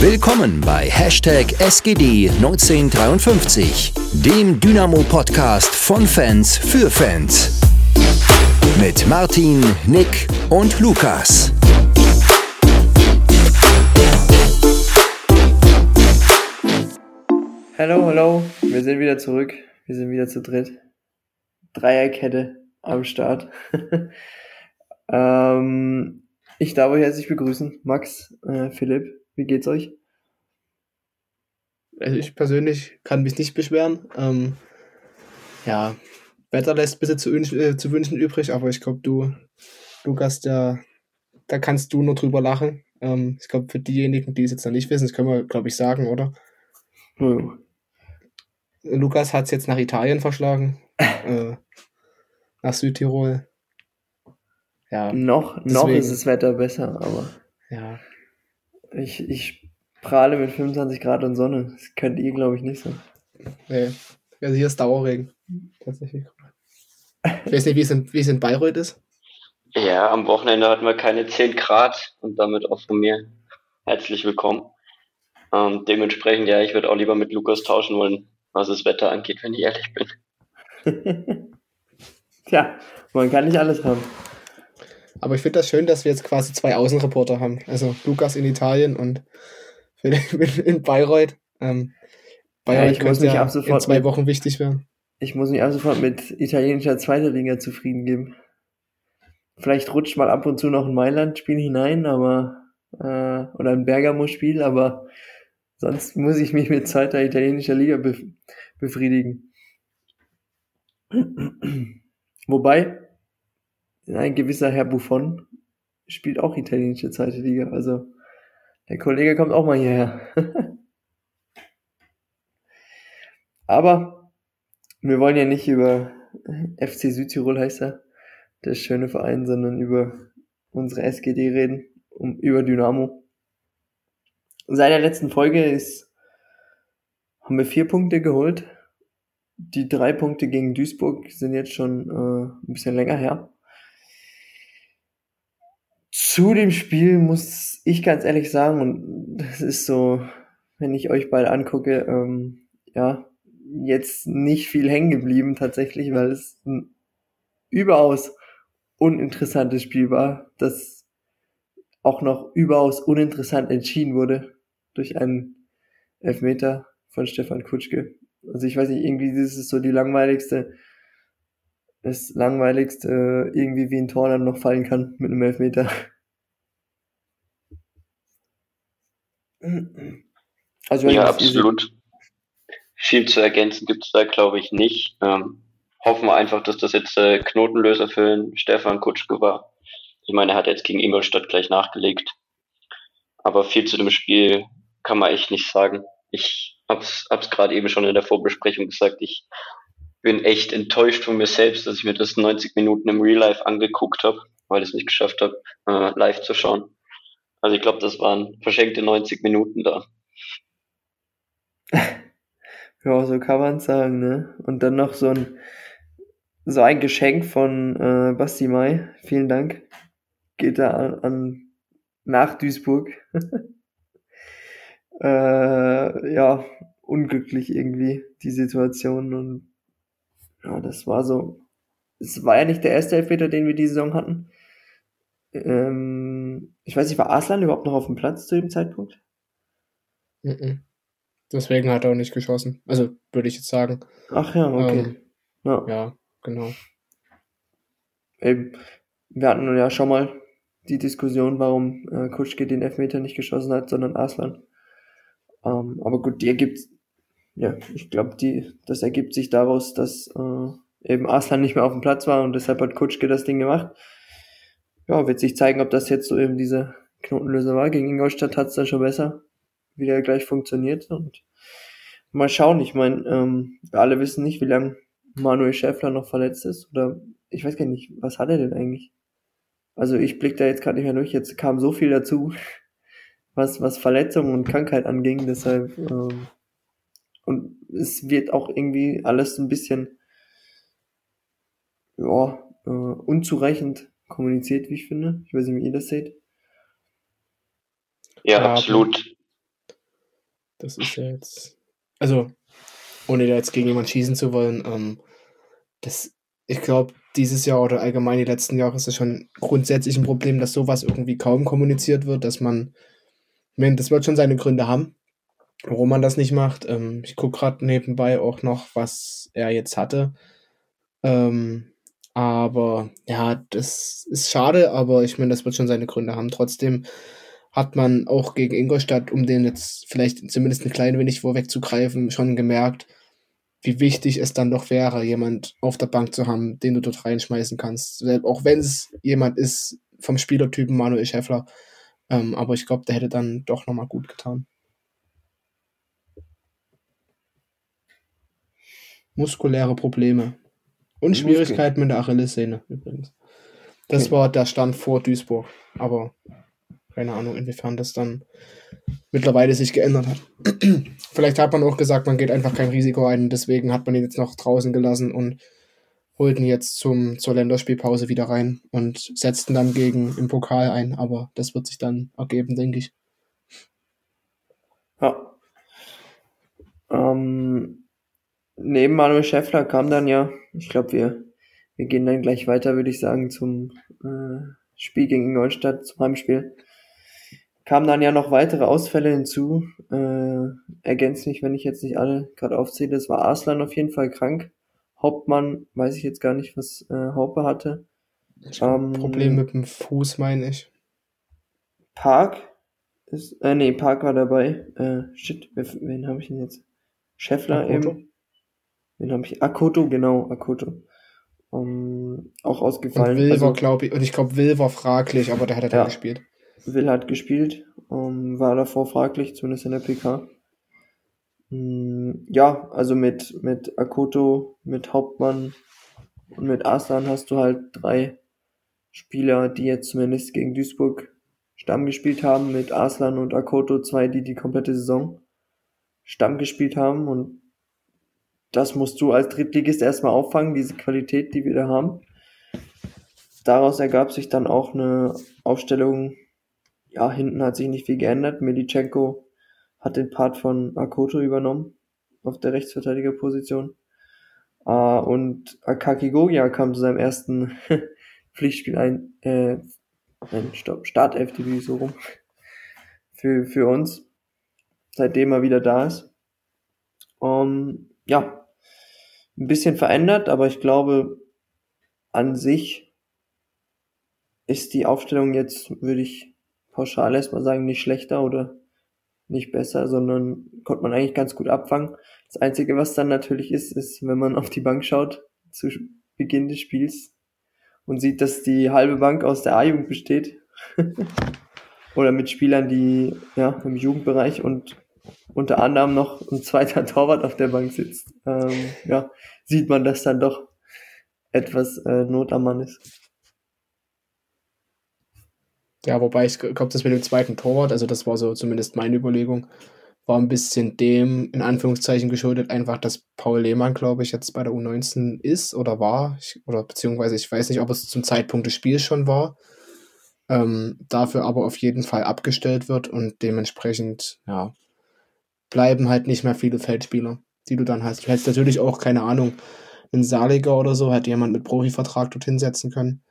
Willkommen bei Hashtag SGD1953, dem Dynamo-Podcast von Fans für Fans. Mit Martin, Nick und Lukas. Hallo, hallo, wir sind wieder zurück. Wir sind wieder zu dritt. Dreierkette am Start. ähm, ich darf euch herzlich begrüßen. Max, äh, Philipp, wie geht's euch? Also ich persönlich kann mich nicht beschweren. Ähm, ja, Wetter lässt ein bisschen zu, äh, zu wünschen übrig, aber ich glaube, du, Lukas, der, da kannst du nur drüber lachen. Ähm, ich glaube, für diejenigen, die es jetzt noch nicht wissen, das können wir, glaube ich, sagen, oder? Hm. Lukas hat es jetzt nach Italien verschlagen, äh, nach Südtirol. Ja, noch, deswegen, noch ist das Wetter besser, aber ja. Ich, ich prahle mit 25 Grad und Sonne. Das könnt ihr, glaube ich, nicht so. Nee, also hier ist Dauerregen. Tatsächlich. Ich weiß nicht, wie es in, wie es in Bayreuth ist. Ja, am Wochenende hatten wir keine 10 Grad und damit auch von mir herzlich willkommen. Ähm, dementsprechend, ja, ich würde auch lieber mit Lukas tauschen wollen, was das Wetter angeht, wenn ich ehrlich bin. Tja, man kann nicht alles haben. Aber ich finde das schön, dass wir jetzt quasi zwei Außenreporter haben. Also Lukas in Italien und Philipp in Bayreuth. Ähm, Bayreuth ja, mich ja ab sofort in zwei Wochen wichtig werden. Ich muss mich ab sofort mit italienischer zweiter Liga zufrieden geben. Vielleicht rutscht mal ab und zu noch ein Mailand-Spiel hinein, aber äh, oder ein Bergamo-Spiel, aber sonst muss ich mich mit zweiter italienischer Liga be befriedigen. Wobei, ein gewisser Herr Buffon spielt auch italienische zweite Liga. Also der Kollege kommt auch mal hierher. Aber wir wollen ja nicht über FC Südtirol heißt er, der schöne Verein, sondern über unsere SGD reden, um, über Dynamo. Seit der letzten Folge ist, haben wir vier Punkte geholt. Die drei Punkte gegen Duisburg sind jetzt schon äh, ein bisschen länger her. Zu dem Spiel muss ich ganz ehrlich sagen, und das ist so, wenn ich euch beide angucke, ähm, ja, jetzt nicht viel hängen geblieben tatsächlich, weil es ein überaus uninteressantes Spiel war, das auch noch überaus uninteressant entschieden wurde durch einen Elfmeter von Stefan Kutschke. Also ich weiß nicht, irgendwie ist so die langweiligste, das langweiligste äh, irgendwie wie ein Tor dann noch fallen kann mit einem Elfmeter. Also ja, absolut. Viel zu ergänzen gibt es da, glaube ich, nicht. Ähm, hoffen wir einfach, dass das jetzt äh, Knotenlöser für Stefan Kutschke war. Ich meine, er hat jetzt gegen Ingolstadt gleich nachgelegt. Aber viel zu dem Spiel kann man echt nicht sagen. Ich hab's, hab's gerade eben schon in der Vorbesprechung gesagt. Ich bin echt enttäuscht von mir selbst, dass ich mir das 90 Minuten im Real Life angeguckt habe, weil ich es nicht geschafft habe, äh, live zu schauen. Also ich glaube, das waren verschenkte 90 Minuten da. ja, so kann man sagen, ne? Und dann noch so ein so ein Geschenk von äh, Basti Mai. Vielen Dank. Geht da an, an nach Duisburg. äh, ja, unglücklich irgendwie die Situation und ja, das war so. Es war ja nicht der erste Elfmeter, den wir die Saison hatten. Ähm, ich weiß nicht, war Arslan überhaupt noch auf dem Platz zu dem Zeitpunkt? Mhm. Deswegen hat er auch nicht geschossen. Also würde ich jetzt sagen. Ach ja, okay. Ähm, ja. ja, genau. Eben, wir hatten ja schon mal die Diskussion, warum äh, Kutschke den Elfmeter nicht geschossen hat, sondern Arslan. Ähm, aber gut, die ergibt, ja, ich glaube, die, das ergibt sich daraus, dass äh, eben Arslan nicht mehr auf dem Platz war und deshalb hat Kutschke das Ding gemacht ja, wird sich zeigen, ob das jetzt so eben diese Knotenlöser war. Gegen Ingolstadt hat es dann schon besser wieder gleich funktioniert und mal schauen. Ich meine, ähm, wir alle wissen nicht, wie lange Manuel Schäffler noch verletzt ist oder ich weiß gar nicht, was hat er denn eigentlich? Also ich blick da jetzt gerade nicht mehr durch. Jetzt kam so viel dazu, was was Verletzungen und Krankheit anging. Deshalb ähm, und es wird auch irgendwie alles ein bisschen ja äh, unzureichend kommuniziert, wie ich finde. Ich weiß nicht, wie ihr das seht. Ja, ja absolut. Das ist ja jetzt. Also, ohne da jetzt gegen jemanden schießen zu wollen, ähm, das, ich glaube, dieses Jahr oder allgemein die letzten Jahre ist es schon grundsätzlich ein Problem, dass sowas irgendwie kaum kommuniziert wird, dass man, ich das wird schon seine Gründe haben, warum man das nicht macht. Ähm, ich gucke gerade nebenbei auch noch, was er jetzt hatte. Ähm, aber ja, das ist schade, aber ich meine, das wird schon seine Gründe haben. Trotzdem hat man auch gegen Ingolstadt, um den jetzt vielleicht zumindest ein klein wenig vorwegzugreifen, schon gemerkt, wie wichtig es dann doch wäre, jemand auf der Bank zu haben, den du dort reinschmeißen kannst. Auch wenn es jemand ist vom Spielertypen Manuel Schäffler. Ähm, aber ich glaube, der hätte dann doch nochmal gut getan. Muskuläre Probleme. Und Schwierigkeiten mit der Achillessehne übrigens. Das okay. war der Stand vor Duisburg. Aber keine Ahnung, inwiefern das dann mittlerweile sich geändert hat. Vielleicht hat man auch gesagt, man geht einfach kein Risiko ein. Deswegen hat man ihn jetzt noch draußen gelassen und holt ihn jetzt zum, zur Länderspielpause wieder rein und setzt ihn dann gegen im Pokal ein. Aber das wird sich dann ergeben, denke ich. Ja. Ähm, neben Manuel Schäffler kam dann ja, ich glaube, wir, wir gehen dann gleich weiter, würde ich sagen, zum äh, Spiel gegen Ingolstadt, zum Heimspiel. Kamen dann ja noch weitere Ausfälle hinzu. Äh, ergänzt mich, wenn ich jetzt nicht alle gerade aufzähle. Es war Arslan auf jeden Fall krank. Hauptmann, weiß ich jetzt gar nicht, was äh, Haupe hatte. Ich ähm, Problem mit dem Fuß, meine ich. Park ist, äh, nee, Park war dabei. Äh, shit, wen habe ich denn jetzt? Scheffler eben. Wen habe ich? Akoto, genau, Akoto. Um, auch ausgefallen. Und Will also, war, glaube ich, und ich glaube, Will war fraglich, aber der hat ja dann gespielt. Will hat gespielt, um, war davor fraglich, zumindest in der PK. Um, mm, ja, also mit, mit Akoto, mit Hauptmann und mit Aslan hast du halt drei Spieler, die jetzt zumindest gegen Duisburg Stamm gespielt haben, mit Aslan und Akoto zwei, die die komplette Saison Stamm gespielt haben und das musst du als Drittligist erstmal auffangen, diese Qualität, die wir da haben. Daraus ergab sich dann auch eine Aufstellung, ja, hinten hat sich nicht viel geändert. Medichenko hat den Part von Akoto übernommen auf der Rechtsverteidigerposition. Uh, und Akaki Gogia kam zu seinem ersten Pflichtspiel ein, äh, nein, stopp, Startelf-Debüt so rum. Für, für uns. Seitdem er wieder da ist. Um, ja, ein bisschen verändert, aber ich glaube, an sich ist die Aufstellung jetzt, würde ich pauschal erstmal sagen, nicht schlechter oder nicht besser, sondern konnte man eigentlich ganz gut abfangen. Das Einzige, was dann natürlich ist, ist, wenn man auf die Bank schaut zu Beginn des Spiels und sieht, dass die halbe Bank aus der A-Jugend besteht. oder mit Spielern, die ja im Jugendbereich und unter anderem noch ein zweiter Torwart auf der Bank sitzt, ähm, ja, sieht man, dass dann doch etwas äh, Not am Mann ist. Ja, wobei ich glaube, das mit dem zweiten Torwart, also das war so zumindest meine Überlegung, war ein bisschen dem, in Anführungszeichen geschuldet, einfach, dass Paul Lehmann, glaube ich, jetzt bei der U19 ist oder war, ich, oder beziehungsweise ich weiß nicht, ob es zum Zeitpunkt des Spiels schon war, ähm, dafür aber auf jeden Fall abgestellt wird und dementsprechend, ja, bleiben halt nicht mehr viele Feldspieler, die du dann hast. Du hättest natürlich auch, keine Ahnung, einen Saliger oder so, hätte jemand mit Profivertrag dort hinsetzen können.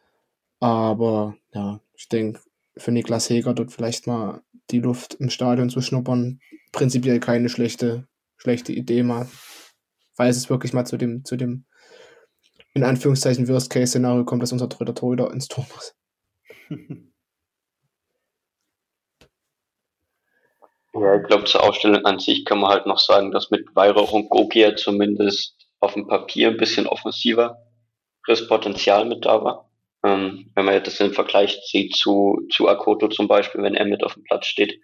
Aber ja, ich denke, für Niklas Heger dort vielleicht mal die Luft im Stadion zu schnuppern, prinzipiell keine schlechte, schlechte Idee mal. Falls es wirklich mal zu dem, zu dem, in Anführungszeichen, Worst-Case-Szenario kommt, dass unser dritter Torhüter ins Tor muss. Ja, ich glaube, zur Ausstellung an sich kann man halt noch sagen, dass mit Weihrauch und Gogia zumindest auf dem Papier ein bisschen offensiver das Potenzial mit da war. Ähm, wenn man jetzt das im Vergleich sieht zu, zu Akoto zum Beispiel, wenn er mit auf dem Platz steht.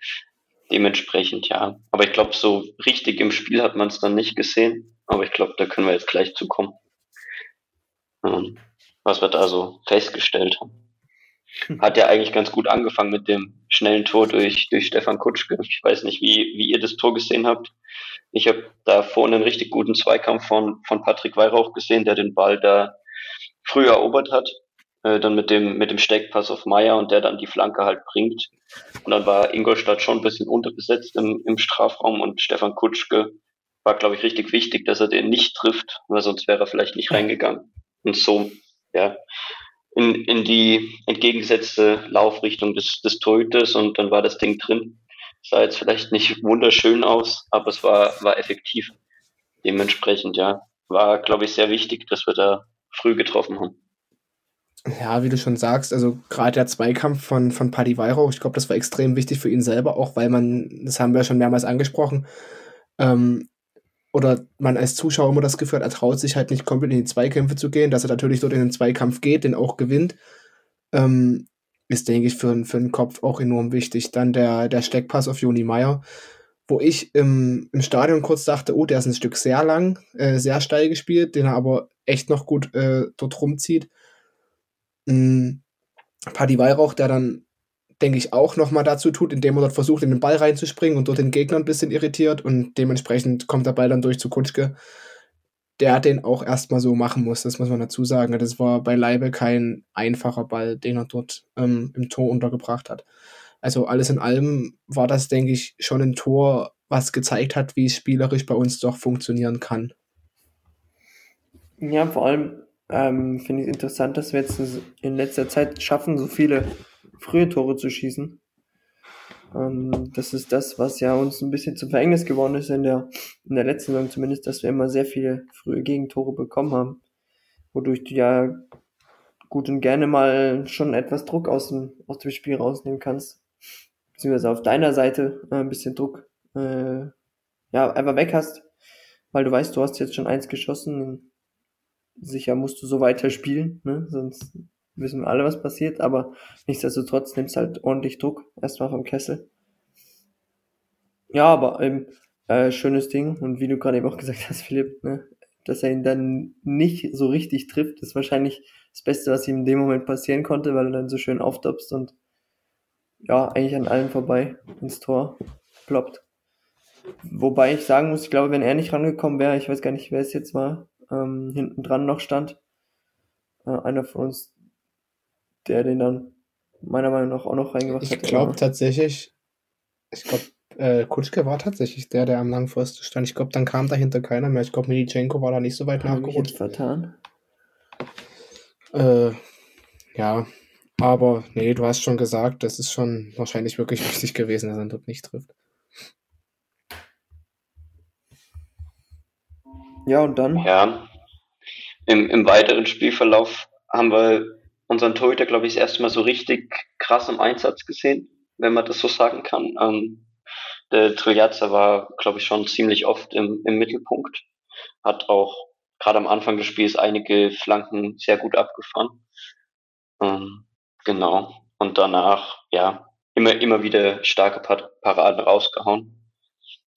Dementsprechend, ja. Aber ich glaube, so richtig im Spiel hat man es dann nicht gesehen. Aber ich glaube, da können wir jetzt gleich zukommen. Ähm, was wir da so festgestellt haben. Hat ja eigentlich ganz gut angefangen mit dem schnellen Tor durch, durch Stefan Kutschke. Ich weiß nicht, wie, wie ihr das Tor gesehen habt. Ich habe da vorne einen richtig guten Zweikampf von, von Patrick Weihrauch gesehen, der den Ball da früh erobert hat. äh, dann mit dem, mit dem Steckpass auf Meier und der dann die Flanke halt bringt. Und dann war Ingolstadt schon ein bisschen unterbesetzt im, im Strafraum und Stefan Kutschke war, glaube ich, richtig wichtig, dass er den nicht trifft, weil sonst wäre er vielleicht nicht reingegangen. Und so, ja, in, in die entgegengesetzte Laufrichtung des, des Torhüters und dann war das Ding drin. Sah jetzt vielleicht nicht wunderschön aus, aber es war, war effektiv. Dementsprechend, ja, war, glaube ich, sehr wichtig, dass wir da früh getroffen haben. Ja, wie du schon sagst, also gerade der Zweikampf von, von Paddy Weihrauch, ich glaube, das war extrem wichtig für ihn selber, auch weil man, das haben wir schon mehrmals angesprochen, ähm, oder man als Zuschauer immer das Gefühl hat, er traut sich halt nicht komplett in die Zweikämpfe zu gehen, dass er natürlich dort in den Zweikampf geht, den auch gewinnt, ähm, ist, denke ich, für, für den Kopf auch enorm wichtig. Dann der, der Steckpass auf Joni Meyer, wo ich im, im Stadion kurz dachte, oh, der ist ein Stück sehr lang, äh, sehr steil gespielt, den er aber echt noch gut äh, dort rumzieht. Mhm. Paddy Weihrauch, der dann denke ich, auch nochmal dazu tut, indem er dort versucht, in den Ball reinzuspringen und dort den Gegner ein bisschen irritiert und dementsprechend kommt der Ball dann durch zu Kutschke, der den auch erstmal so machen muss, das muss man dazu sagen. Das war beileibe kein einfacher Ball, den er dort ähm, im Tor untergebracht hat. Also alles in allem war das, denke ich, schon ein Tor, was gezeigt hat, wie es spielerisch bei uns doch funktionieren kann. Ja, vor allem ähm, finde ich es interessant, dass wir jetzt in letzter Zeit schaffen, so viele frühe Tore zu schießen. Ähm, das ist das, was ja uns ein bisschen zum Verhängnis geworden ist in der, in der letzten Saison zumindest, dass wir immer sehr viele frühe Gegentore bekommen haben, wodurch du ja gut und gerne mal schon etwas Druck aus dem, aus dem Spiel rausnehmen kannst. Beziehungsweise auf deiner Seite äh, ein bisschen Druck äh, ja, einfach weg hast, weil du weißt, du hast jetzt schon eins geschossen. Sicher musst du so weiter spielen, ne? sonst wissen wir alle, was passiert, aber nichtsdestotrotz nimmst halt ordentlich Druck erstmal vom Kessel. Ja, aber eben, äh, schönes Ding und wie du gerade eben auch gesagt hast, Philipp, ne, dass er ihn dann nicht so richtig trifft, ist wahrscheinlich das Beste, was ihm in dem Moment passieren konnte, weil er dann so schön auftopst und ja, eigentlich an allen vorbei ins Tor ploppt. Wobei ich sagen muss, ich glaube, wenn er nicht rangekommen wäre, ich weiß gar nicht, wer es jetzt war, ähm, hinten dran noch stand, äh, einer von uns, der den dann meiner Meinung nach auch noch reingebracht ich hat. Ich glaube tatsächlich, ich glaube, äh, Kutschke war tatsächlich der, der am Langpfosten stand. Ich glaube, dann kam dahinter keiner mehr. Ich glaube, Militschenko war da nicht so weit nachgerutscht. vertan? Äh, ja, aber nee, du hast schon gesagt, das ist schon wahrscheinlich wirklich wichtig gewesen, dass er dort nicht trifft. Ja, und dann? Ja, im, im weiteren Spielverlauf haben wir unseren Torhüter, glaube ich, das erste Mal so richtig krass im Einsatz gesehen, wenn man das so sagen kann. Ähm, der Triljazza war, glaube ich, schon ziemlich oft im, im Mittelpunkt. Hat auch gerade am Anfang des Spiels einige Flanken sehr gut abgefahren. Ähm, genau. Und danach, ja, immer, immer wieder starke Paraden rausgehauen,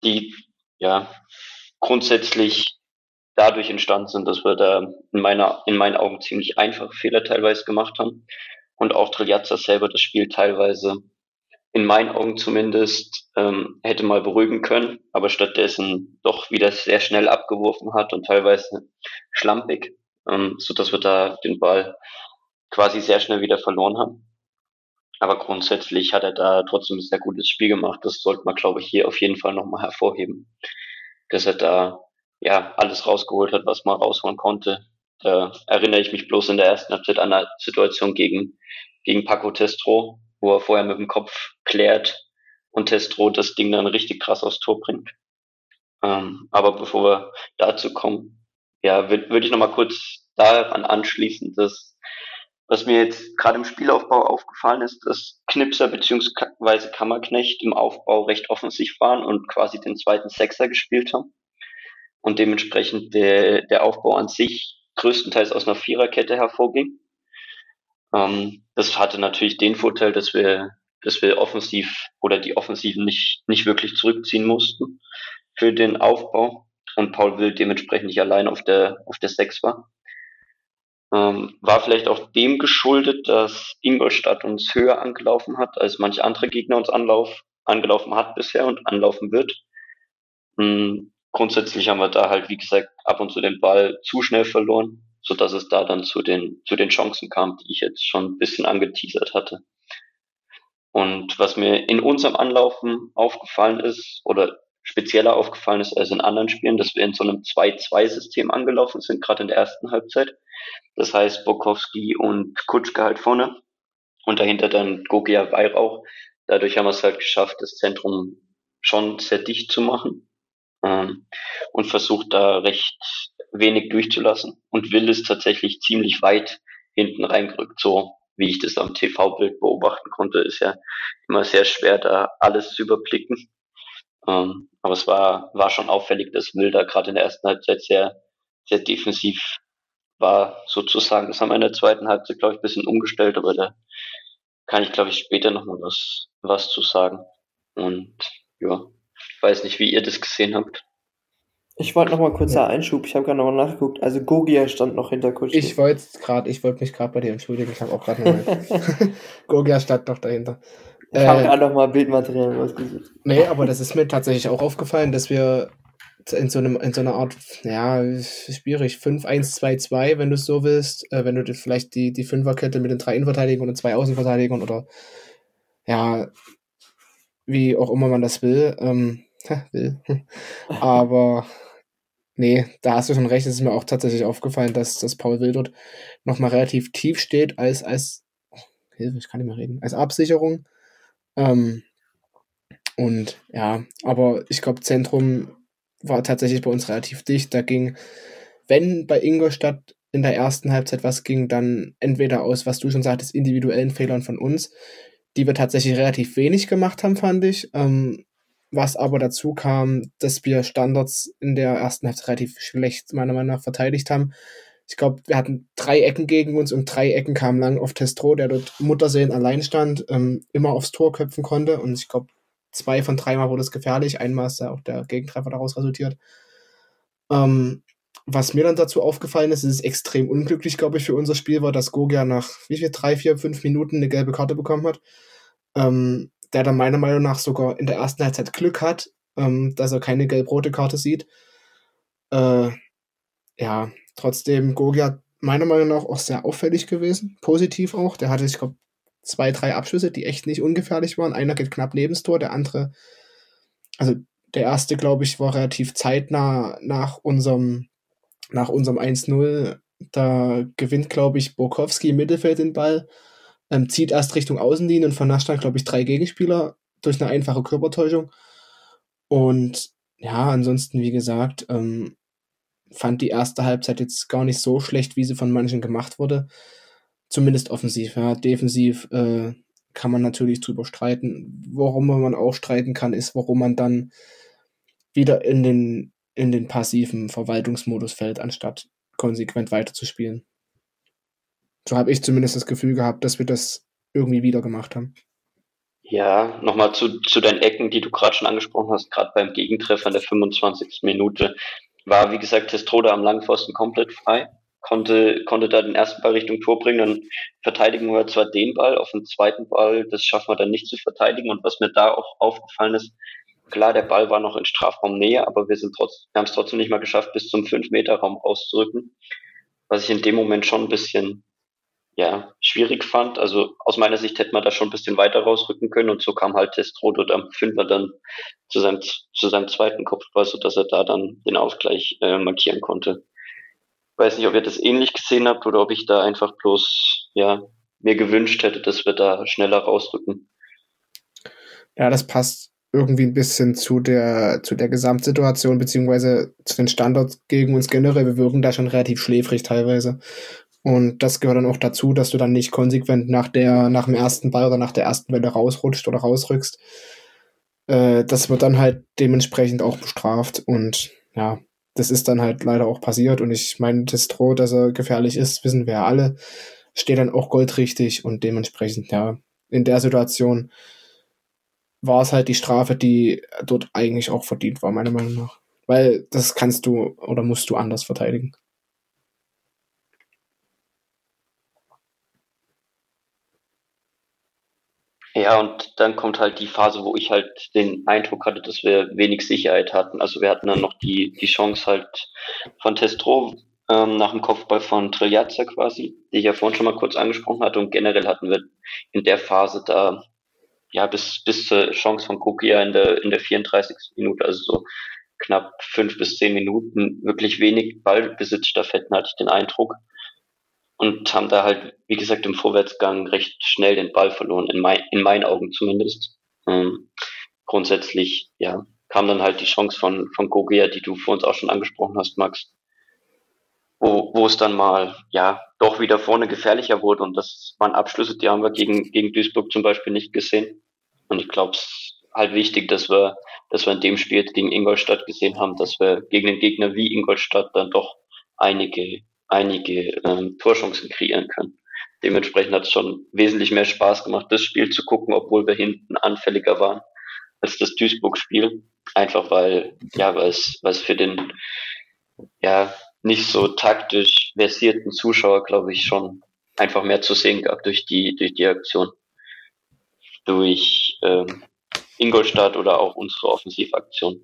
die, ja, grundsätzlich dadurch entstanden sind, dass wir da in, meiner, in meinen Augen ziemlich einfache Fehler teilweise gemacht haben. Und auch Triljazza selber das Spiel teilweise, in meinen Augen zumindest, ähm, hätte mal beruhigen können, aber stattdessen doch wieder sehr schnell abgeworfen hat und teilweise schlampig, ähm, so dass wir da den Ball quasi sehr schnell wieder verloren haben. Aber grundsätzlich hat er da trotzdem ein sehr gutes Spiel gemacht. Das sollte man, glaube ich, hier auf jeden Fall nochmal hervorheben. Dass er da ja, alles rausgeholt hat, was man rausholen konnte. Da erinnere ich mich bloß in der ersten Halbzeit an eine Situation gegen, gegen Paco Testro, wo er vorher mit dem Kopf klärt und Testro das Ding dann richtig krass aufs Tor bringt. Ähm, aber bevor wir dazu kommen, ja, würde würd ich nochmal kurz daran anschließen, dass was mir jetzt gerade im Spielaufbau aufgefallen ist, dass Knipser bzw. Kammerknecht im Aufbau recht offensiv waren und quasi den zweiten Sechser gespielt haben und dementsprechend der, der Aufbau an sich größtenteils aus einer Viererkette hervorging. Ähm, das hatte natürlich den Vorteil, dass wir, dass wir offensiv oder die Offensiven nicht, nicht wirklich zurückziehen mussten für den Aufbau und Paul Wild dementsprechend nicht allein auf der, auf der Sechs war. Ähm, war vielleicht auch dem geschuldet, dass Ingolstadt uns höher angelaufen hat, als manche andere Gegner uns anlauf, angelaufen hat bisher und anlaufen wird. Ähm, grundsätzlich haben wir da halt, wie gesagt, ab und zu den Ball zu schnell verloren, sodass es da dann zu den, zu den Chancen kam, die ich jetzt schon ein bisschen angeteasert hatte. Und was mir in unserem Anlaufen aufgefallen ist, oder spezieller aufgefallen ist als in anderen Spielen, dass wir in so einem 2-2-System angelaufen sind, gerade in der ersten Halbzeit. Das heißt, Bokowski und Kutschke halt vorne und dahinter dann Gogia Weihrauch. Dadurch haben wir es halt geschafft, das Zentrum schon sehr dicht zu machen ähm, und versucht da recht wenig durchzulassen. Und Will ist tatsächlich ziemlich weit hinten reingerückt, so wie ich das am TV-Bild beobachten konnte, ist ja immer sehr schwer, da alles zu überblicken. Ähm, aber es war, war schon auffällig, dass Will da gerade in der ersten Halbzeit sehr, sehr defensiv war, sozusagen. Das haben wir in der zweiten Halbzeit, glaube ich, ein bisschen umgestellt, aber da kann ich, glaube ich, später nochmal was, was zu sagen. Und ja, ich weiß nicht, wie ihr das gesehen habt. Ich wollte noch mal kurz ja. Einschub. Ich habe gerade noch mal nachgeguckt. Also Gogia stand noch hinter Kutschke. Ich wollte gerade, ich wollte mich gerade bei dir entschuldigen. Ich habe auch gerade mal. Gogia stand noch dahinter. Ich äh, habe gerade noch mal Bildmaterial rausgesucht. Nee, aber das ist mir tatsächlich auch aufgefallen, dass wir in so einem in so einer Art, ja, schwierig, 5-1-2-2, wenn du es so willst, äh, wenn du vielleicht die, die Fünferkette mit den drei Innenverteidigern und zwei Außenverteidigern oder ja, wie auch immer man das will, ähm, will. Aber nee, da hast du schon recht, es ist mir auch tatsächlich aufgefallen, dass, dass Paul Will dort nochmal relativ tief steht als, als oh, Hilfe, ich kann nicht mehr reden, als Absicherung. Ähm, und ja, aber ich glaube, Zentrum war tatsächlich bei uns relativ dicht. Da ging, wenn bei Ingolstadt in der ersten Halbzeit was ging, dann entweder aus, was du schon sagtest, individuellen Fehlern von uns, die wir tatsächlich relativ wenig gemacht haben, fand ich. Ähm, was aber dazu kam, dass wir Standards in der ersten Halbzeit relativ schlecht, meiner Meinung nach, verteidigt haben. Ich glaube, wir hatten drei Ecken gegen uns und drei Ecken kamen lang auf Testro, der dort Muttersehen allein stand, ähm, immer aufs Tor köpfen konnte. Und ich glaube, zwei von dreimal wurde es gefährlich. Einmal ist da auch der Gegentreffer daraus resultiert. Ähm, was mir dann dazu aufgefallen ist, ist es extrem unglücklich, glaube ich, für unser Spiel war, dass Gogia nach wie viel, drei, vier, fünf Minuten eine gelbe Karte bekommen hat. Ähm, der dann meiner Meinung nach sogar in der ersten Halbzeit Glück hat, ähm, dass er keine gelb-rote Karte sieht. Äh, ja, trotzdem Gogia meiner Meinung nach auch sehr auffällig gewesen, positiv auch. Der hatte, ich glaube, zwei, drei Abschlüsse, die echt nicht ungefährlich waren. Einer geht knapp neben das Tor, der andere, also der erste, glaube ich, war relativ zeitnah nach unserem, nach unserem 1-0. Da gewinnt, glaube ich, Borkowski im Mittelfeld den Ball, ähm, zieht erst Richtung Außenlinie und vernascht dann, glaube ich, drei Gegenspieler durch eine einfache Körpertäuschung. Und ja, ansonsten, wie gesagt, ähm, fand die erste Halbzeit jetzt gar nicht so schlecht, wie sie von manchen gemacht wurde. Zumindest offensiv, ja. Defensiv äh, kann man natürlich drüber streiten. Worum man auch streiten kann, ist, warum man dann wieder in den, in den passiven Verwaltungsmodus fällt, anstatt konsequent weiterzuspielen. So habe ich zumindest das Gefühl gehabt, dass wir das irgendwie wieder gemacht haben. Ja, nochmal zu, zu deinen Ecken, die du gerade schon angesprochen hast, gerade beim Gegentreffer in der 25. Minute war, wie gesagt, Testrode am Langpfosten komplett frei konnte, konnte da den ersten Ball Richtung Tor bringen, dann verteidigen wir zwar den Ball, auf den zweiten Ball, das schaffen wir dann nicht zu verteidigen. Und was mir da auch aufgefallen ist, klar, der Ball war noch in Strafraumnähe, aber wir sind trotz, wir haben es trotzdem nicht mal geschafft, bis zum 5-Meter-Raum rauszurücken. Was ich in dem Moment schon ein bisschen ja, schwierig fand. Also aus meiner Sicht hätte man da schon ein bisschen weiter rausrücken können und so kam halt Testrodo am Fünfer dann zu seinem, zu seinem zweiten Kopfball, so dass er da dann den Ausgleich äh, markieren konnte weiß nicht, ob ihr das ähnlich gesehen habt oder ob ich da einfach bloß, ja, mir gewünscht hätte, dass wir da schneller rausrücken. Ja, das passt irgendwie ein bisschen zu der, zu der Gesamtsituation, beziehungsweise zu den Standards gegen uns generell. Wir wirken da schon relativ schläfrig teilweise. Und das gehört dann auch dazu, dass du dann nicht konsequent nach der, nach dem ersten Ball oder nach der ersten Welle rausrutscht oder rausrückst. Äh, das wird dann halt dementsprechend auch bestraft und ja, das ist dann halt leider auch passiert und ich meine, das droht, dass er gefährlich ist, wissen wir ja alle. Steht dann auch goldrichtig und dementsprechend, ja, in der Situation war es halt die Strafe, die dort eigentlich auch verdient war, meiner Meinung nach. Weil das kannst du oder musst du anders verteidigen. Ja, und dann kommt halt die Phase, wo ich halt den Eindruck hatte, dass wir wenig Sicherheit hatten. Also wir hatten dann noch die, die Chance halt von Testro, ähm, nach dem Kopfball von Triljatza quasi, die ich ja vorhin schon mal kurz angesprochen hatte. Und generell hatten wir in der Phase da ja bis bis zur Chance von Kokia in der in der 34. Minute, also so knapp fünf bis zehn Minuten wirklich wenig Ballbesitzstaffetten hatte ich den Eindruck und haben da halt wie gesagt im Vorwärtsgang recht schnell den Ball verloren in, mein, in meinen Augen zumindest. Ähm, grundsätzlich ja kam dann halt die Chance von von Kokia, die du vor uns auch schon angesprochen hast, Max wo, wo es dann mal ja doch wieder vorne gefährlicher wurde und das waren Abschlüsse, die haben wir gegen, gegen Duisburg zum Beispiel nicht gesehen. Und ich glaube, es ist halt wichtig, dass wir, dass wir in dem Spiel gegen Ingolstadt gesehen haben, dass wir gegen einen Gegner wie Ingolstadt dann doch einige, einige ähm, Torchancen kreieren können. Dementsprechend hat es schon wesentlich mehr Spaß gemacht, das Spiel zu gucken, obwohl wir hinten anfälliger waren als das Duisburg-Spiel. Einfach weil, ja, weil es für den, ja, nicht so taktisch versierten Zuschauer, glaube ich, schon einfach mehr zu sehen gab durch die, durch die Aktion. Durch ähm, Ingolstadt oder auch unsere Offensivaktion.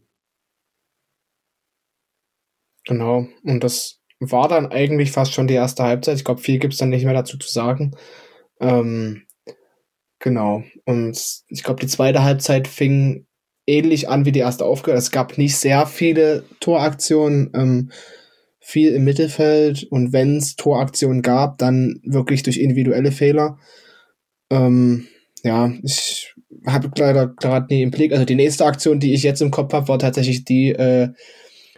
Genau, und das war dann eigentlich fast schon die erste Halbzeit. Ich glaube, viel gibt es dann nicht mehr dazu zu sagen. Ähm, genau, und ich glaube, die zweite Halbzeit fing ähnlich an wie die erste aufgehört. Es gab nicht sehr viele Toraktionen. Ähm, viel im Mittelfeld und wenn es Toraktionen gab, dann wirklich durch individuelle Fehler. Ähm, ja, ich habe leider gerade nie im Blick. Also die nächste Aktion, die ich jetzt im Kopf habe, war tatsächlich die, äh,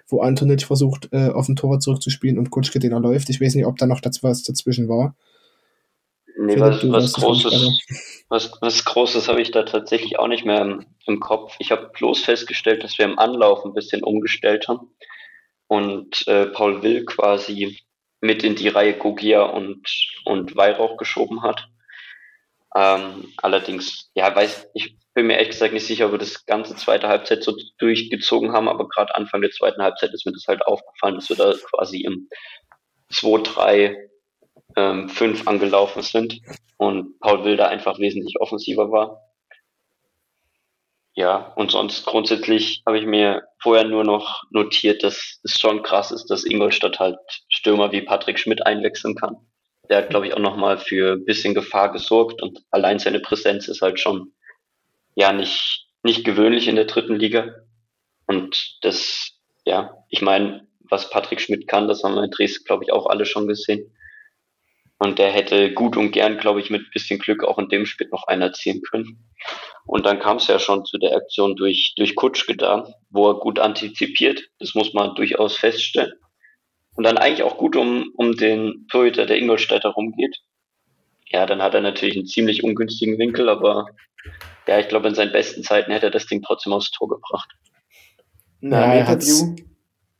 wo Antonic versucht, äh, auf den Torwart zurückzuspielen und Kutschke den er läuft. Ich weiß nicht, ob da noch das, was dazwischen war. Nee, was, was Großes, was, was Großes habe ich da tatsächlich auch nicht mehr im, im Kopf. Ich habe bloß festgestellt, dass wir im Anlauf ein bisschen umgestellt haben und äh, Paul Will quasi mit in die Reihe Gogia und, und Weihrauch geschoben hat. Ähm, allerdings, ja, weiß, ich bin mir ehrlich gesagt nicht sicher, ob wir das ganze zweite Halbzeit so durchgezogen haben, aber gerade Anfang der zweiten Halbzeit ist mir das halt aufgefallen, dass wir da quasi im 2, 3, ähm, 5 angelaufen sind und Paul Will da einfach wesentlich offensiver war. Ja, und sonst grundsätzlich habe ich mir vorher nur noch notiert, dass es schon krass ist, dass Ingolstadt halt Stürmer wie Patrick Schmidt einwechseln kann. Der hat, glaube ich, auch nochmal für ein bisschen Gefahr gesorgt und allein seine Präsenz ist halt schon, ja, nicht, nicht gewöhnlich in der dritten Liga. Und das, ja, ich meine, was Patrick Schmidt kann, das haben wir in Dresden, glaube ich, auch alle schon gesehen. Und der hätte gut und gern, glaube ich, mit bisschen Glück auch in dem Spiel noch einer ziehen können. Und dann kam es ja schon zu der Aktion durch, durch Kutschke da, wo er gut antizipiert. Das muss man durchaus feststellen. Und dann eigentlich auch gut um, um den Torhüter der Ingolstädter rumgeht. Ja, dann hat er natürlich einen ziemlich ungünstigen Winkel, aber ja, ich glaube, in seinen besten Zeiten hätte er das Ding trotzdem aufs Tor gebracht. Na, ja, im Interview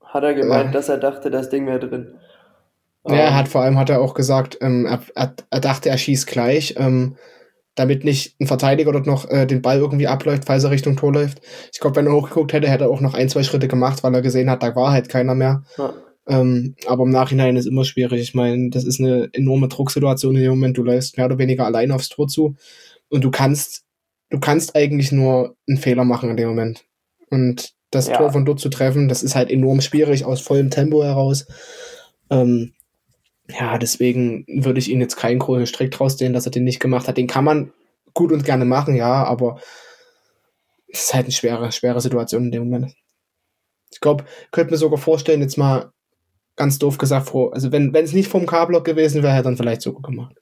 hat er gemeint, ja. dass er dachte, das Ding wäre drin. Ja, er ähm. hat vor allem hat er auch gesagt, ähm, er, er, er, dachte, er schießt gleich, ähm, damit nicht ein Verteidiger dort noch äh, den Ball irgendwie abläuft, falls er Richtung Tor läuft. Ich glaube, wenn er hochgeguckt hätte, hätte er auch noch ein, zwei Schritte gemacht, weil er gesehen hat, da war halt keiner mehr. Ja. Ähm, aber im Nachhinein ist immer schwierig. Ich meine, das ist eine enorme Drucksituation in dem Moment. Du läufst mehr oder weniger allein aufs Tor zu und du kannst, du kannst eigentlich nur einen Fehler machen in dem Moment. Und das ja. Tor von dort zu treffen, das ist halt enorm schwierig aus vollem Tempo heraus. Ähm, ja, deswegen würde ich ihn jetzt keinen großen Strick draus sehen, dass er den nicht gemacht hat. Den kann man gut und gerne machen, ja, aber es ist halt eine schwere, schwere Situation in dem Moment. Ich glaube, könnte mir sogar vorstellen, jetzt mal ganz doof gesagt, vor, also wenn es nicht vom K-Block gewesen wäre, hätte er dann vielleicht sogar gemacht.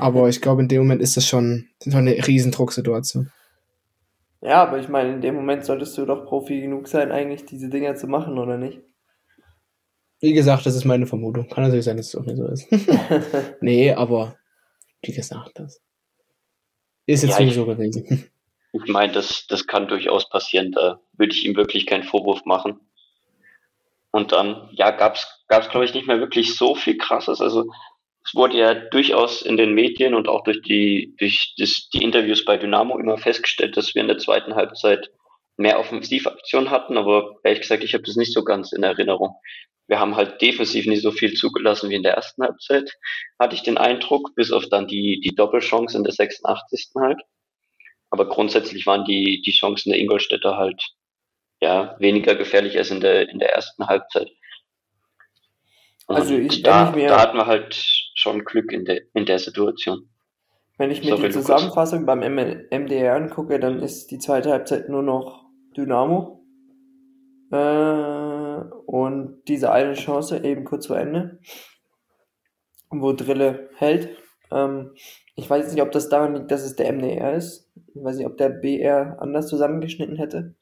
Aber ich glaube, in dem Moment ist das schon, schon eine Riesendrucksituation. Ja, aber ich meine, in dem Moment solltest du doch Profi genug sein, eigentlich diese Dinger zu machen, oder nicht? Wie gesagt, das ist meine Vermutung. Kann natürlich sein, dass es auch nicht so ist. nee, aber wie gesagt, das ist jetzt ja, nicht so gewesen. Ich meine, das, das kann durchaus passieren. Da würde ich ihm wirklich keinen Vorwurf machen. Und dann, ja, gab's, gab's glaube ich, nicht mehr wirklich so viel Krasses. Also, es wurde ja durchaus in den Medien und auch durch die, durch das, die Interviews bei Dynamo immer festgestellt, dass wir in der zweiten Halbzeit mehr Offensivaktionen hatten, aber ehrlich gesagt, ich habe das nicht so ganz in Erinnerung wir haben halt defensiv nicht so viel zugelassen wie in der ersten Halbzeit, hatte ich den Eindruck, bis auf dann die, die Doppelchance in der 86. halt. Aber grundsätzlich waren die, die Chancen der Ingolstädter halt, ja, weniger gefährlich als in der, in der ersten Halbzeit. Und also ich, da, mir, da hatten wir halt schon Glück in der, in der Situation. Wenn ich mir Sorry, die Zusammenfassung beim MDR angucke, dann ist die zweite Halbzeit nur noch Dynamo. Äh, und diese eine Chance eben kurz vor Ende, wo Drille hält. Ähm, ich weiß nicht, ob das daran liegt, dass es der MDR ist. Ich weiß nicht, ob der BR anders zusammengeschnitten hätte.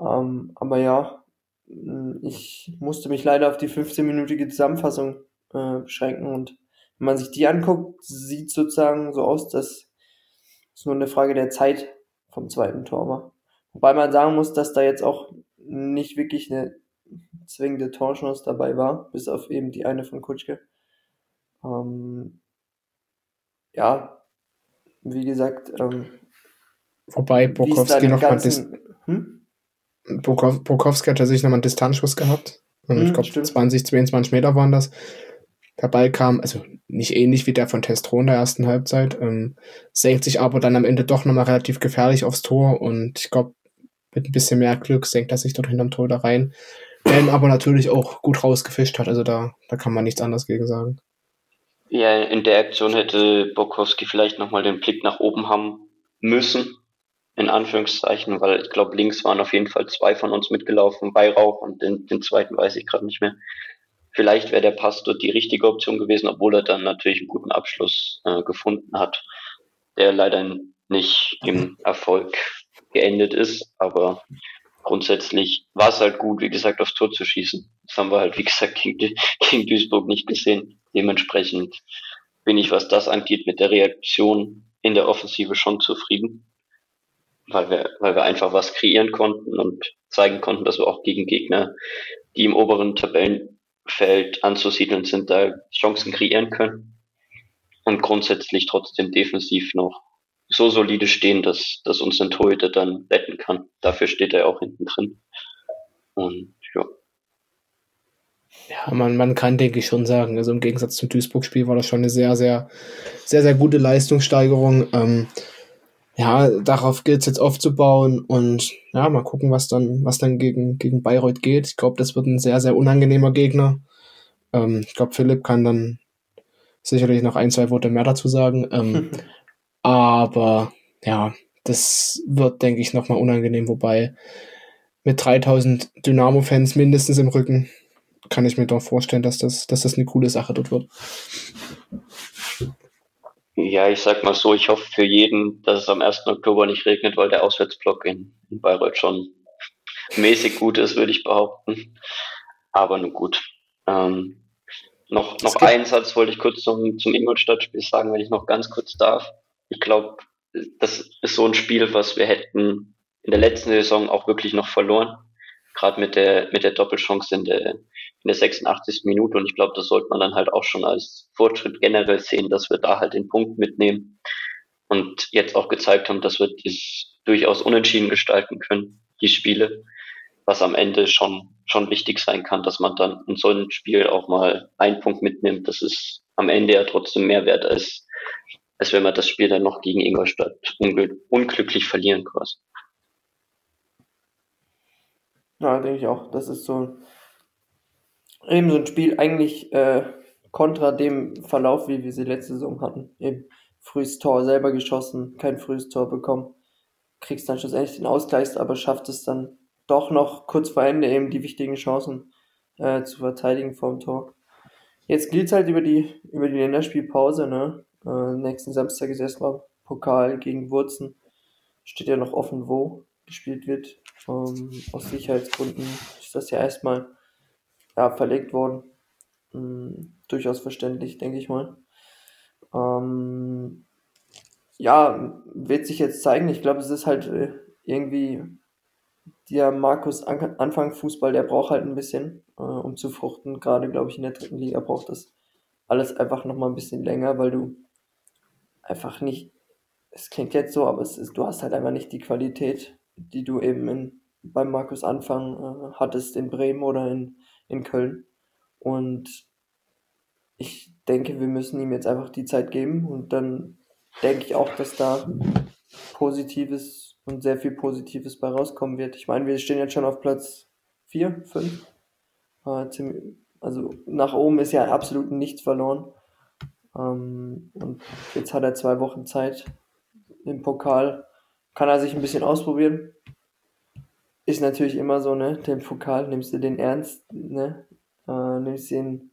Ähm, aber ja, ich musste mich leider auf die 15-minütige Zusammenfassung äh, beschränken und wenn man sich die anguckt, sieht sozusagen so aus, dass es nur eine Frage der Zeit vom zweiten Tor war. Wobei man sagen muss, dass da jetzt auch nicht wirklich eine zwingende Torchance dabei war, bis auf eben die eine von Kutschke. Ähm, ja, wie gesagt, ähm, Wobei Bokowski noch ganzen, mal hm? Bokowski hat tatsächlich nochmal einen Distanzschuss gehabt. Und hm, ich glaube, 20, 22 Meter waren das. Der Ball kam, also nicht ähnlich wie der von Testro in der ersten Halbzeit, ähm, senkt sich aber dann am Ende doch nochmal relativ gefährlich aufs Tor und ich glaube, mit ein bisschen mehr Glück senkt er sich dort hinterm Tor da rein. Der ihn aber natürlich auch gut rausgefischt hat, also da, da kann man nichts anderes gegen sagen. Ja, in der Aktion hätte Bokowski vielleicht nochmal den Blick nach oben haben müssen, in Anführungszeichen, weil ich glaube, links waren auf jeden Fall zwei von uns mitgelaufen, Weihrauch und den, den zweiten weiß ich gerade nicht mehr. Vielleicht wäre der Pass dort die richtige Option gewesen, obwohl er dann natürlich einen guten Abschluss äh, gefunden hat, der leider nicht im Erfolg geendet ist. Aber grundsätzlich war es halt gut, wie gesagt, aufs Tor zu schießen. Das haben wir halt, wie gesagt, gegen, gegen Duisburg nicht gesehen. Dementsprechend bin ich, was das angeht, mit der Reaktion in der Offensive schon zufrieden, weil wir, weil wir einfach was kreieren konnten und zeigen konnten, dass wir auch gegen Gegner, die im oberen Tabellen Feld anzusiedeln sind, da Chancen kreieren können und grundsätzlich trotzdem defensiv noch so solide stehen, dass, dass uns ein Torhüter dann retten kann. Dafür steht er auch hinten drin. Und ja. Ja, man, man kann, denke ich, schon sagen, also im Gegensatz zum Duisburg-Spiel war das schon eine sehr, sehr, sehr, sehr gute Leistungssteigerung. Ähm, ja, darauf gilt es jetzt aufzubauen und ja, mal gucken, was dann, was dann gegen, gegen Bayreuth geht. Ich glaube, das wird ein sehr, sehr unangenehmer Gegner. Ähm, ich glaube, Philipp kann dann sicherlich noch ein, zwei Worte mehr dazu sagen. Ähm, aber ja, das wird, denke ich, nochmal unangenehm, wobei mit 3000 Dynamo-Fans mindestens im Rücken kann ich mir doch vorstellen, dass das, dass das eine coole Sache dort wird. Ja, ich sag mal so, ich hoffe für jeden, dass es am 1. Oktober nicht regnet, weil der Auswärtsblock in, in Bayreuth schon mäßig gut ist, würde ich behaupten. Aber nun gut. Ähm, noch noch einen Satz wollte ich kurz zum, zum Ingolstadt-Spiel sagen, wenn ich noch ganz kurz darf. Ich glaube, das ist so ein Spiel, was wir hätten in der letzten Saison auch wirklich noch verloren gerade mit der, mit der Doppelchance in der, in der 86. Minute. Und ich glaube, das sollte man dann halt auch schon als Fortschritt generell sehen, dass wir da halt den Punkt mitnehmen und jetzt auch gezeigt haben, dass wir das durchaus unentschieden gestalten können, die Spiele, was am Ende schon, schon wichtig sein kann, dass man dann in so einem Spiel auch mal einen Punkt mitnimmt. Das ist am Ende ja trotzdem mehr wert, als, als wenn man das Spiel dann noch gegen Ingolstadt unglücklich verlieren quasi. Ja, denke ich auch. Das ist so eben so ein Spiel eigentlich äh, kontra dem Verlauf, wie wir sie letzte Saison hatten. Eben frühes Tor selber geschossen, kein frühes Tor bekommen, kriegst dann schlussendlich den Ausgleich, aber schafft es dann doch noch kurz vor Ende eben die wichtigen Chancen äh, zu verteidigen vom Tor. Jetzt gilt es halt über die, über die Länderspielpause, ne? Äh, nächsten Samstag ist erstmal Pokal gegen Wurzen. Steht ja noch offen, wo gespielt wird. Ähm, aus Sicherheitsgründen ist das ja erstmal ja, verlegt worden. Ähm, durchaus verständlich, denke ich mal. Ähm, ja, wird sich jetzt zeigen. Ich glaube, es ist halt äh, irgendwie der Markus An Anfang Fußball, der braucht halt ein bisschen, äh, um zu fruchten. Gerade, glaube ich, in der dritten Liga braucht das alles einfach nochmal ein bisschen länger, weil du einfach nicht, es klingt jetzt so, aber es ist, du hast halt einfach nicht die Qualität, die du eben in, beim Markus Anfang äh, hattest in Bremen oder in, in Köln. Und ich denke, wir müssen ihm jetzt einfach die Zeit geben und dann denke ich auch, dass da Positives und sehr viel Positives bei rauskommen wird. Ich meine, wir stehen jetzt schon auf Platz 4, 5. Äh, Also nach oben ist ja absolut nichts verloren. Ähm, und jetzt hat er zwei Wochen Zeit im Pokal. Kann er sich ein bisschen ausprobieren. Ist natürlich immer so, ne? Den Pokal nimmst du den ernst, ne? Äh, nimmst den,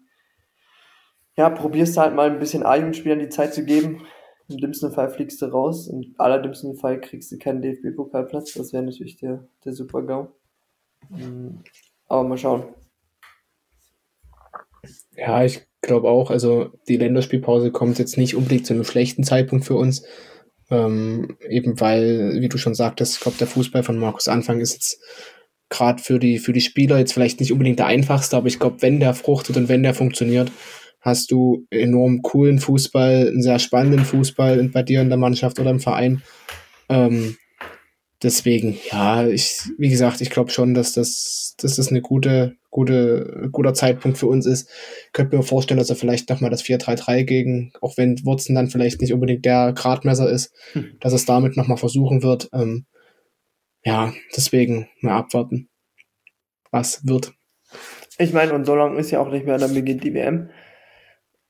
ja, probierst halt mal ein bisschen Eigenspielern die Zeit zu geben. Im dümmsten Fall fliegst du raus, im allerdümmsten Fall kriegst du keinen DFB-Pokalplatz. Das wäre natürlich der, der Super-GAU. Mhm. Aber mal schauen. Ja, ich glaube auch, also die Länderspielpause kommt jetzt nicht unbedingt zu einem schlechten Zeitpunkt für uns. Ähm, eben weil, wie du schon sagtest, ich glaube, der Fußball von Markus Anfang ist jetzt gerade für die, für die Spieler jetzt vielleicht nicht unbedingt der einfachste, aber ich glaube, wenn der fruchtet und wenn der funktioniert, hast du enorm coolen Fußball, einen sehr spannenden Fußball bei dir in der Mannschaft oder im Verein. Ähm, deswegen, ja, ich, wie gesagt, ich glaube schon, dass das, dass das eine gute, gute, guter Zeitpunkt für uns ist. Könnte mir vorstellen, dass er vielleicht nochmal das 4-3-3 gegen, auch wenn Wurzen dann vielleicht nicht unbedingt der Gradmesser ist, hm. dass es damit nochmal versuchen wird. Ähm, ja, deswegen mal abwarten, was wird. Ich meine, und so lange ist ja auch nicht mehr, dann beginnt die WM.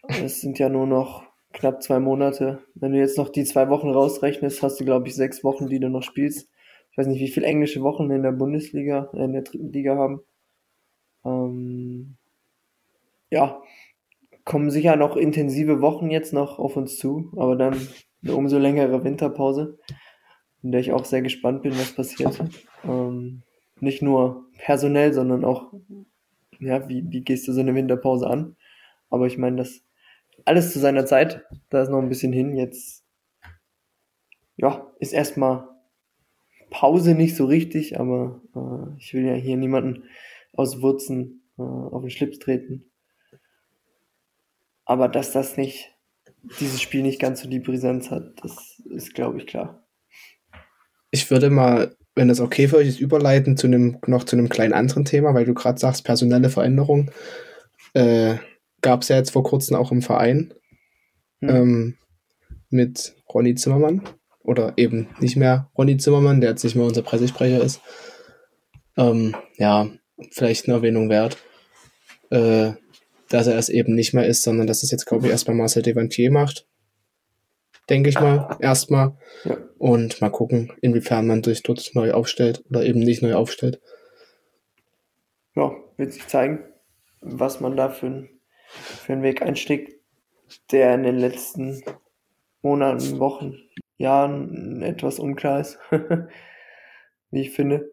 Es sind ja nur noch knapp zwei Monate. Wenn du jetzt noch die zwei Wochen rausrechnest, hast du, glaube ich, sechs Wochen, die du noch spielst. Ich weiß nicht, wie viele englische Wochen in der Bundesliga, äh, in der dritten Liga haben. Ähm, ja, kommen sicher noch intensive Wochen jetzt noch auf uns zu, aber dann eine umso längere Winterpause, in der ich auch sehr gespannt bin, was passiert. Ähm, nicht nur personell, sondern auch, ja, wie, wie gehst du so eine Winterpause an? Aber ich meine, das alles zu seiner Zeit. Da ist noch ein bisschen hin. Jetzt, ja, ist erstmal Pause nicht so richtig, aber äh, ich will ja hier niemanden aus Wurzen äh, auf den Schlips treten. Aber dass das nicht, dieses Spiel nicht ganz so die Brisanz hat, das ist, glaube ich, klar. Ich würde mal, wenn das okay für euch ist, überleiten zu einem, noch zu einem kleinen anderen Thema, weil du gerade sagst, personelle Veränderung. Äh, Gab es ja jetzt vor kurzem auch im Verein hm. ähm, mit Ronny Zimmermann. Oder eben nicht mehr Ronny Zimmermann, der jetzt nicht mehr unser Pressesprecher ist. Ähm, ja, vielleicht eine Erwähnung wert, äh, dass er es eben nicht mehr ist, sondern dass es jetzt, glaube ich, erstmal Marcel Devantier macht. Denke ich mal, erstmal. Ja. Und mal gucken, inwiefern man sich dort neu aufstellt oder eben nicht neu aufstellt. Ja, wird sich zeigen, was man da für, ein, für einen Weg einsteckt, der in den letzten Monaten, Wochen, Jahren etwas unklar ist. Wie ich finde,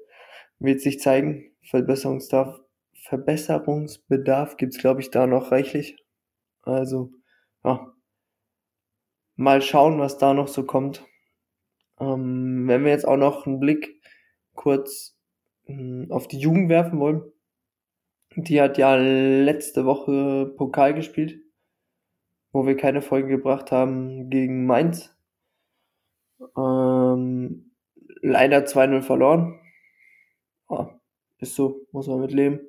wird sich zeigen. Verbesserungsbedarf, Verbesserungsbedarf gibt es, glaube ich, da noch reichlich. Also, ja. Mal schauen, was da noch so kommt. Ähm, wenn wir jetzt auch noch einen Blick kurz mh, hm, auf die Jugend werfen wollen. Die hat ja letzte Woche Pokal gespielt, wo wir keine Folge gebracht haben gegen Mainz. Ähm, leider 2-0 verloren. Ja, ist so, muss man mit leben.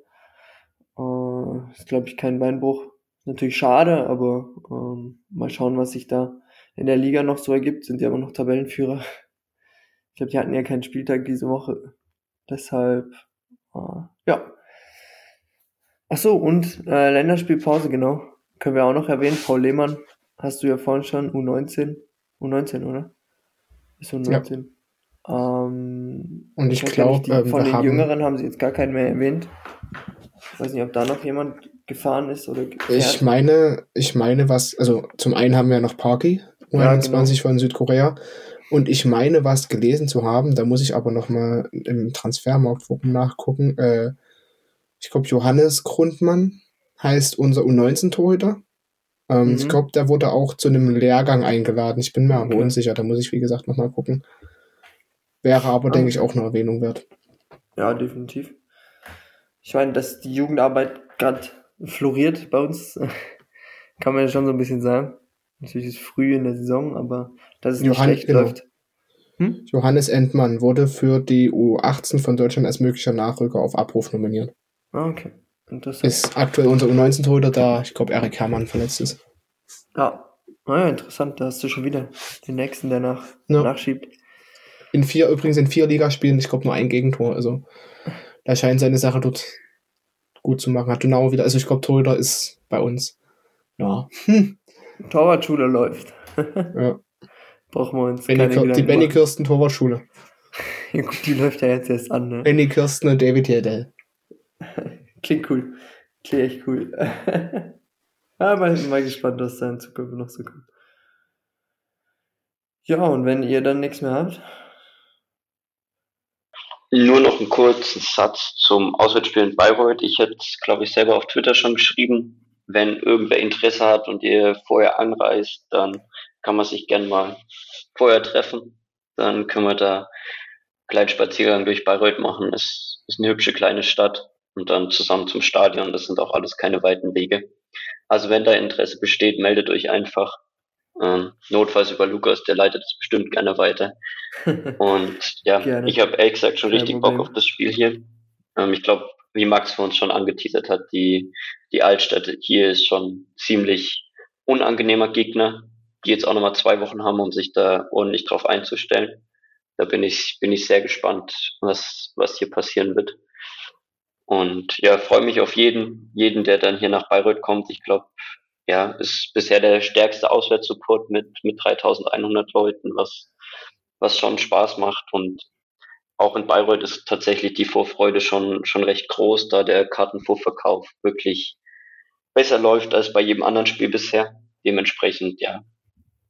Äh, ist, glaube ich, kein Beinbruch. Natürlich schade, aber ähm, mal schauen, was sich da in der Liga noch so ergibt. Sind ja immer noch Tabellenführer. Ich glaube, die hatten ja keinen Spieltag diese Woche. Deshalb, äh, ja. Ach so, und äh, Länderspielpause, genau. Können wir auch noch erwähnen. Paul Lehmann, hast du ja vorhin schon, U19. U19, oder? Ist U19. Ja. Ähm, und ich glaube, ähm, von den haben, Jüngeren haben sie jetzt gar keinen mehr erwähnt. Ich weiß nicht, ob da noch jemand gefahren ist oder gefährt. Ich meine, ich meine, was, also zum einen haben wir noch Parky, U21 ja, genau. von Südkorea. Und ich meine, was gelesen zu haben, da muss ich aber nochmal im Transfermarktforum nachgucken. Äh, ich glaube, Johannes Grundmann heißt unser U19-Torhüter. Ähm, mhm. Ich glaube, der wurde auch zu einem Lehrgang eingeladen. Ich bin mir aber okay. unsicher, da muss ich, wie gesagt, nochmal gucken. Wäre aber, ja. denke ich, auch eine Erwähnung wert. Ja, definitiv. Ich meine, dass die Jugendarbeit gerade floriert bei uns, kann man ja schon so ein bisschen sagen. Natürlich ist es früh in der Saison, aber dass es Johann, nicht schlecht genau. läuft. Hm? Johannes Entmann wurde für die U18 von Deutschland als möglicher Nachrücker auf Abruf nominiert. Ah, okay. Interessant. Ist aktuell unser U19-Torhüter, da ich glaube Erik Herrmann verletzt ist. Ja. Naja, ah interessant, da hast du schon wieder den nächsten, der nach, ja. nachschiebt. In vier, übrigens in vier Ligaspielen, ich glaube nur ein Gegentor. Also da scheint seine Sache dort gut zu machen. Hat Dynamo wieder, also ich glaube, Torhüter ist bei uns. Ja. Hm. Torwartschule läuft. ja. Brauchen wir uns Benny keine Die Benny Kirsten Torwartschule. ja, gut, die läuft ja jetzt erst an, ne? Benny Kirsten und David Hirdell. Klingt cool. Klingt echt cool. ja, mal, mal gespannt, was da in Zukunft noch so kommt. Ja, und wenn ihr dann nichts mehr habt? Nur noch einen kurzen Satz zum Auswärtsspiel in Bayreuth. Ich hätte es, glaube ich, selber auf Twitter schon geschrieben. Wenn irgendwer Interesse hat und ihr vorher anreist, dann kann man sich gern mal vorher treffen. Dann können wir da einen kleinen Spaziergang durch Bayreuth machen. Es ist eine hübsche kleine Stadt und dann zusammen zum Stadion. Das sind auch alles keine weiten Wege. Also wenn da Interesse besteht, meldet euch einfach. Ähm, notfalls über Lukas, der leitet es bestimmt gerne weiter. Und ja, gerne. ich habe ehrlich gesagt schon richtig. Bock auf das Spiel hier. Ähm, ich glaube, wie Max für uns schon angeteasert hat, die, die Altstadt hier ist schon ziemlich unangenehmer Gegner, die jetzt auch nochmal zwei Wochen haben, um sich da ordentlich drauf einzustellen. Da bin ich, bin ich sehr gespannt, was, was hier passieren wird. Und ja, freue mich auf jeden, jeden, der dann hier nach Bayreuth kommt. Ich glaube, ja, ist bisher der stärkste Auswärtssupport mit, mit 3100 Leuten, was, was schon Spaß macht. Und auch in Bayreuth ist tatsächlich die Vorfreude schon, schon recht groß, da der Kartenvorverkauf wirklich besser läuft als bei jedem anderen Spiel bisher. Dementsprechend, ja,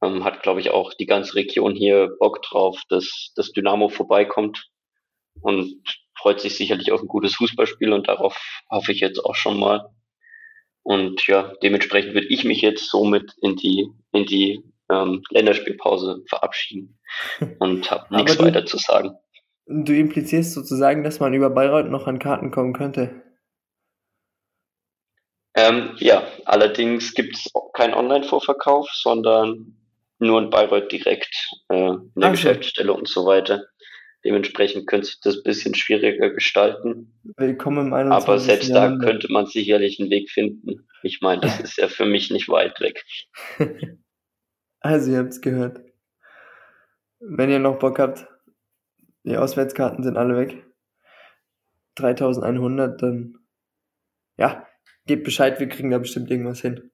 ähm, hat, glaube ich, auch die ganze Region hier Bock drauf, dass das Dynamo vorbeikommt und freut sich sicherlich auf ein gutes Fußballspiel und darauf hoffe ich jetzt auch schon mal. Und ja, dementsprechend würde ich mich jetzt somit in die, in die ähm, Länderspielpause verabschieden und habe nichts du, weiter zu sagen. Du implizierst sozusagen, dass man über Bayreuth noch an Karten kommen könnte. Ähm, ja, allerdings gibt es keinen Online-Vorverkauf, sondern nur in Bayreuth direkt äh, in der Ach, Geschäftsstelle und so weiter. Dementsprechend könnte sich das ein bisschen schwieriger gestalten. Willkommen im 21. Aber selbst Jahr. da könnte man sicherlich einen Weg finden. Ich meine, das ist ja für mich nicht weit weg. also, ihr habt es gehört. Wenn ihr noch Bock habt, die Auswärtskarten sind alle weg. 3100, dann ja, gebt Bescheid, wir kriegen da bestimmt irgendwas hin.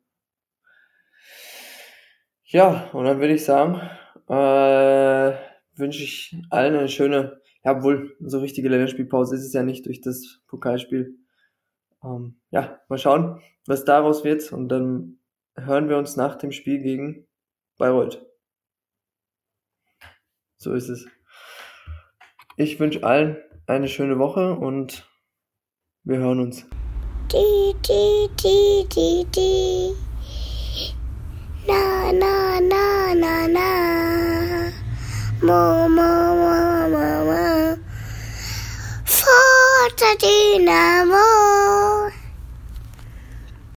Ja, und dann würde ich sagen, äh, wünsche ich allen eine schöne, ja wohl, so richtige Länderspielpause ist es ja nicht durch das Pokalspiel. Ähm, ja, mal schauen, was daraus wird und dann hören wir uns nach dem Spiel gegen Bayreuth. So ist es. Ich wünsche allen eine schöne Woche und wir hören uns. Die, die, die, die, die. Na, na, na, na, na. more, more, more, more. For the dynamo.